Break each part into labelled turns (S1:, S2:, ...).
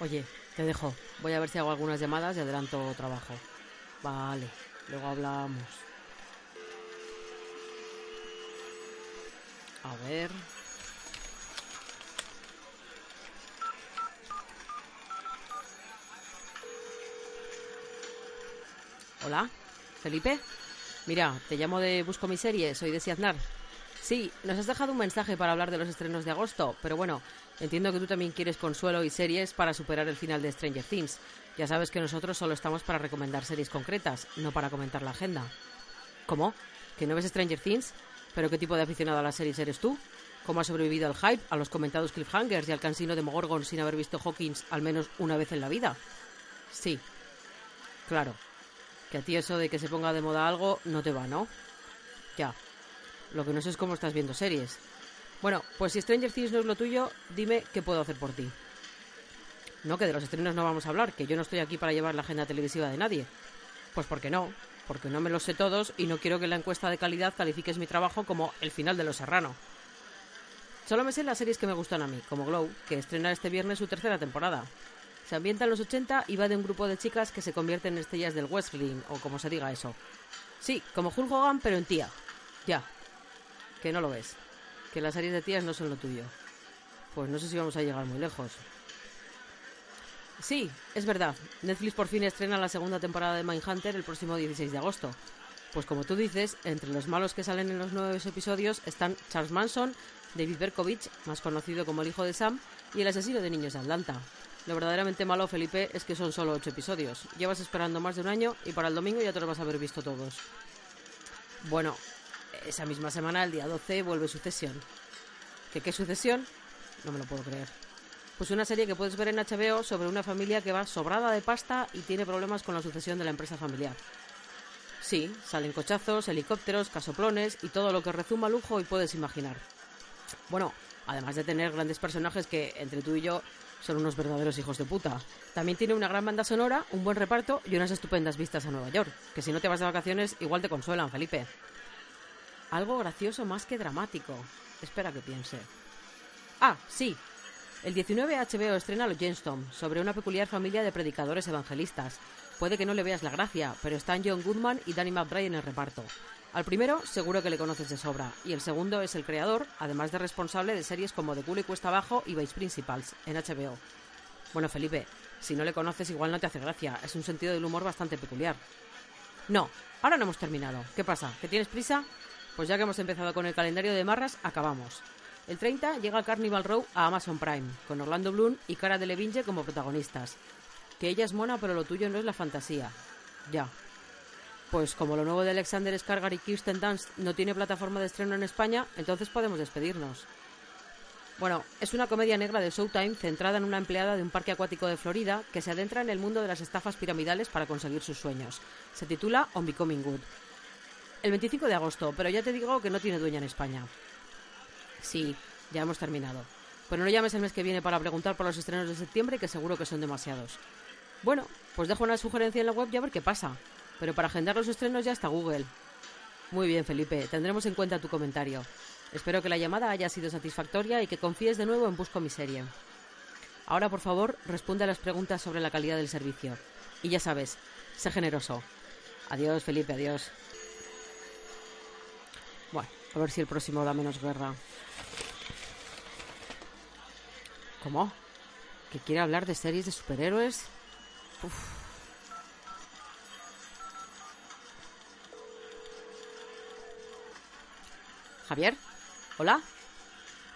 S1: Oye, te dejo. Voy a ver si hago algunas llamadas y adelanto trabajo. Vale, luego hablamos. A ver. Hola, Felipe. Mira, te llamo de Busco mi soy de Siaznar. Sí, nos has dejado un mensaje para hablar de los estrenos de agosto, pero bueno, entiendo que tú también quieres consuelo y series para superar el final de Stranger Things. Ya sabes que nosotros solo estamos para recomendar series concretas, no para comentar la agenda. ¿Cómo? ¿Que no ves Stranger Things? ¿Pero qué tipo de aficionado a las series eres tú? ¿Cómo has sobrevivido al hype, a los comentados cliffhangers y al cansino de Mogorgon sin haber visto Hawkins al menos una vez en la vida? Sí. Claro. Que a ti eso de que se ponga de moda algo no te va, ¿no? Ya. Lo que no sé es cómo estás viendo series. Bueno, pues si Stranger Things no es lo tuyo, dime qué puedo hacer por ti. No, que de los estrenos no vamos a hablar, que yo no estoy aquí para llevar la agenda televisiva de nadie. Pues porque no, porque no me los sé todos y no quiero que la encuesta de calidad califiques mi trabajo como el final de Los Serrano. Solo me sé las series que me gustan a mí, como Glow, que estrena este viernes su tercera temporada. Se ambienta en los 80 y va de un grupo de chicas que se convierten en estrellas del wrestling, o como se diga eso. Sí, como Hulk Hogan, pero en tía. Ya. Que no lo ves. Que las series de tías no son lo tuyo. Pues no sé si vamos a llegar muy lejos. Sí, es verdad. Netflix por fin estrena la segunda temporada de Mindhunter el próximo 16 de agosto. Pues como tú dices, entre los malos que salen en los nueve episodios están Charles Manson, David Berkovich, más conocido como el hijo de Sam, y el asesino de niños de Atlanta. Lo verdaderamente malo, Felipe, es que son solo ocho episodios. Llevas esperando más de un año y para el domingo ya te los vas a haber visto todos. Bueno, esa misma semana, el día 12, vuelve Sucesión. ¿Qué qué Sucesión? No me lo puedo creer. Pues una serie que puedes ver en HBO sobre una familia que va sobrada de pasta y tiene problemas con la sucesión de la empresa familiar. Sí, salen cochazos, helicópteros, casoplones y todo lo que rezuma lujo y puedes imaginar. Bueno, además de tener grandes personajes que, entre tú y yo, son unos verdaderos hijos de puta. También tiene una gran banda sonora, un buen reparto y unas estupendas vistas a Nueva York, que si no te vas de vacaciones igual te consuelan, Felipe. Algo gracioso más que dramático. Espera que piense. Ah, sí. El 19 HBO estrena Los Gemstone, sobre una peculiar familia de predicadores evangelistas. Puede que no le veas la gracia, pero están John Goodman y Danny McBride en el reparto. Al primero seguro que le conoces de sobra, y el segundo es el creador, además de responsable de series como The Cool y Cuesta Abajo y Vice Principals, en HBO. Bueno, Felipe, si no le conoces igual no te hace gracia, es un sentido del humor bastante peculiar. No, ahora no hemos terminado. ¿Qué pasa? ¿Que tienes prisa? Pues ya que hemos empezado con el calendario de marras, acabamos. El 30 llega Carnival Row a Amazon Prime, con Orlando Bloom y Cara Delevingne como protagonistas. Que ella es mona, pero lo tuyo no es la fantasía. Ya. Pues como lo nuevo de Alexander Skarsgård y Kirsten Dunst no tiene plataforma de estreno en España, entonces podemos despedirnos. Bueno, es una comedia negra de Showtime centrada en una empleada de un parque acuático de Florida que se adentra en el mundo de las estafas piramidales para conseguir sus sueños. Se titula On Becoming Good. El 25 de agosto, pero ya te digo que no tiene dueña en España. Sí, ya hemos terminado. Pero no llames el mes que viene para preguntar por los estrenos de septiembre, que seguro que son demasiados. Bueno, pues dejo una sugerencia en la web y a ver qué pasa. Pero para agendar los estrenos ya está Google. Muy bien, Felipe, tendremos en cuenta tu comentario. Espero que la llamada haya sido satisfactoria y que confíes de nuevo en Busco mi serie. Ahora, por favor, responde a las preguntas sobre la calidad del servicio. Y ya sabes, sé generoso. Adiós, Felipe, adiós. Bueno, a ver si el próximo da menos guerra. ¿Cómo? ¿Que quiere hablar de series de superhéroes? ¿Javier? ¿Hola?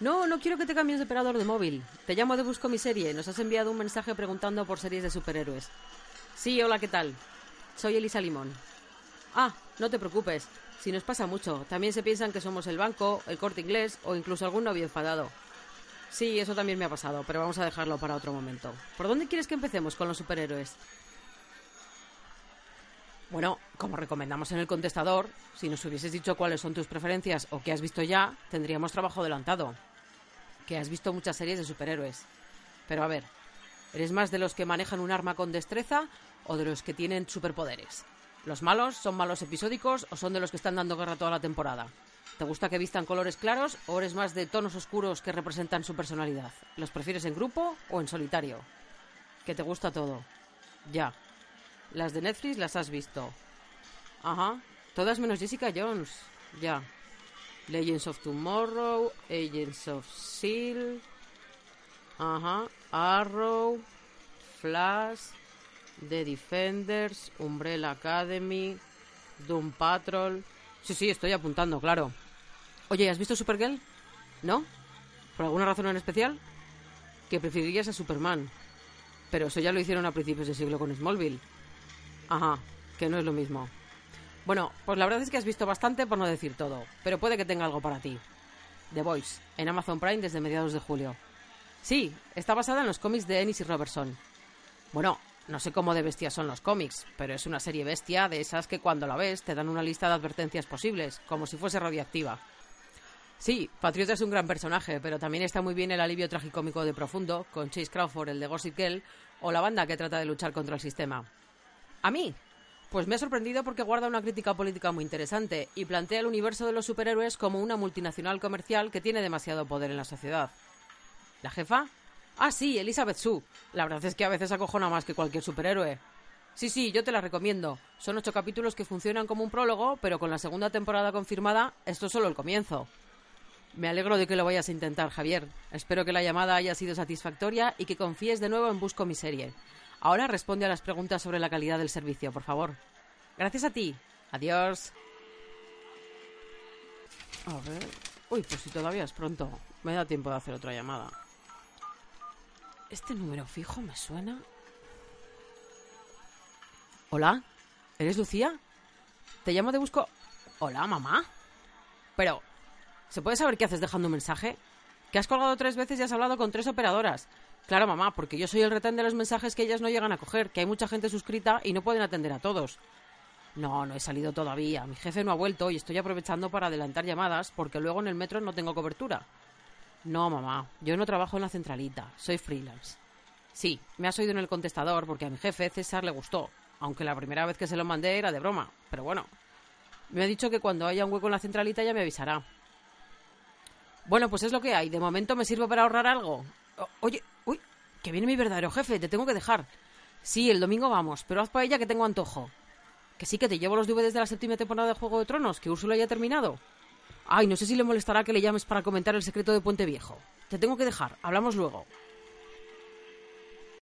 S1: No, no quiero que te cambies de operador de móvil. Te llamo de Busco mi serie. Nos has enviado un mensaje preguntando por series de superhéroes. Sí, hola, ¿qué tal? Soy Elisa Limón. Ah, no te preocupes. Si nos pasa mucho. También se piensan que somos el banco, el corte inglés o incluso algún novio enfadado. Sí, eso también me ha pasado, pero vamos a dejarlo para otro momento. ¿Por dónde quieres que empecemos con los superhéroes? Bueno, como recomendamos en el contestador, si nos hubieses dicho cuáles son tus preferencias o qué has visto ya, tendríamos trabajo adelantado. Que has visto muchas series de superhéroes. Pero a ver, ¿eres más de los que manejan un arma con destreza o de los que tienen superpoderes? ¿Los malos son malos episódicos o son de los que están dando guerra toda la temporada? ¿Te gusta que vistan colores claros o eres más de tonos oscuros que representan su personalidad? ¿Los prefieres en grupo o en solitario? Que te gusta todo. Ya. Las de Netflix las has visto. Ajá. Todas menos Jessica Jones. Ya. Legends of Tomorrow, Agents of Seal. Ajá. Arrow, Flash, The Defenders, Umbrella Academy, Doom Patrol. Sí, sí, estoy apuntando, claro. Oye, ¿has visto Supergirl? ¿No? ¿Por alguna razón en especial? Que preferirías a Superman. Pero eso ya lo hicieron a principios de siglo con Smallville. Ajá, que no es lo mismo. Bueno, pues la verdad es que has visto bastante por no decir todo, pero puede que tenga algo para ti. The Voice, en Amazon Prime desde mediados de julio. Sí, está basada en los cómics de Ennis y Robertson. Bueno, no sé cómo de bestias son los cómics, pero es una serie bestia de esas que cuando la ves te dan una lista de advertencias posibles, como si fuese radioactiva. Sí, Patriota es un gran personaje, pero también está muy bien el alivio tragicómico de Profundo, con Chase Crawford, el de Gossip Girl, o la banda que trata de luchar contra el sistema. ¿A mí? Pues me ha sorprendido porque guarda una crítica política muy interesante y plantea el universo de los superhéroes como una multinacional comercial que tiene demasiado poder en la sociedad. ¿La jefa? Ah, sí, Elizabeth Sue. La verdad es que a veces acojona más que cualquier superhéroe. Sí, sí, yo te la recomiendo. Son ocho capítulos que funcionan como un prólogo, pero con la segunda temporada confirmada, esto es solo el comienzo. Me alegro de que lo vayas a intentar, Javier. Espero que la llamada haya sido satisfactoria y que confíes de nuevo en Busco mi serie. Ahora responde a las preguntas sobre la calidad del servicio, por favor. Gracias a ti. Adiós. A ver. Uy, pues si todavía es pronto. Me da tiempo de hacer otra llamada. Este número fijo me suena. Hola, ¿eres Lucía? Te llamo de Busco. Hola, mamá. Pero, ¿se puede saber qué haces dejando un mensaje? Que has colgado tres veces y has hablado con tres operadoras. Claro, mamá, porque yo soy el retén de los mensajes que ellas no llegan a coger, que hay mucha gente suscrita y no pueden atender a todos. No, no he salido todavía. Mi jefe no ha vuelto y estoy aprovechando para adelantar llamadas porque luego en el metro no tengo cobertura. No, mamá, yo no trabajo en la centralita, soy freelance. Sí, me has oído en el contestador porque a mi jefe César le gustó, aunque la primera vez que se lo mandé era de broma, pero bueno. Me ha dicho que cuando haya un hueco en la centralita ya me avisará. Bueno, pues es lo que hay. De momento me sirve para ahorrar algo. oye, uy, que viene mi verdadero jefe, te tengo que dejar. Sí, el domingo vamos, pero haz para ella que tengo antojo. Que sí, que te llevo los DVDs de la séptima temporada de Juego de Tronos, que Úrsula ya ha terminado. Ay, no sé si le molestará que le llames para comentar el secreto de Puente Viejo. Te tengo que dejar, hablamos luego.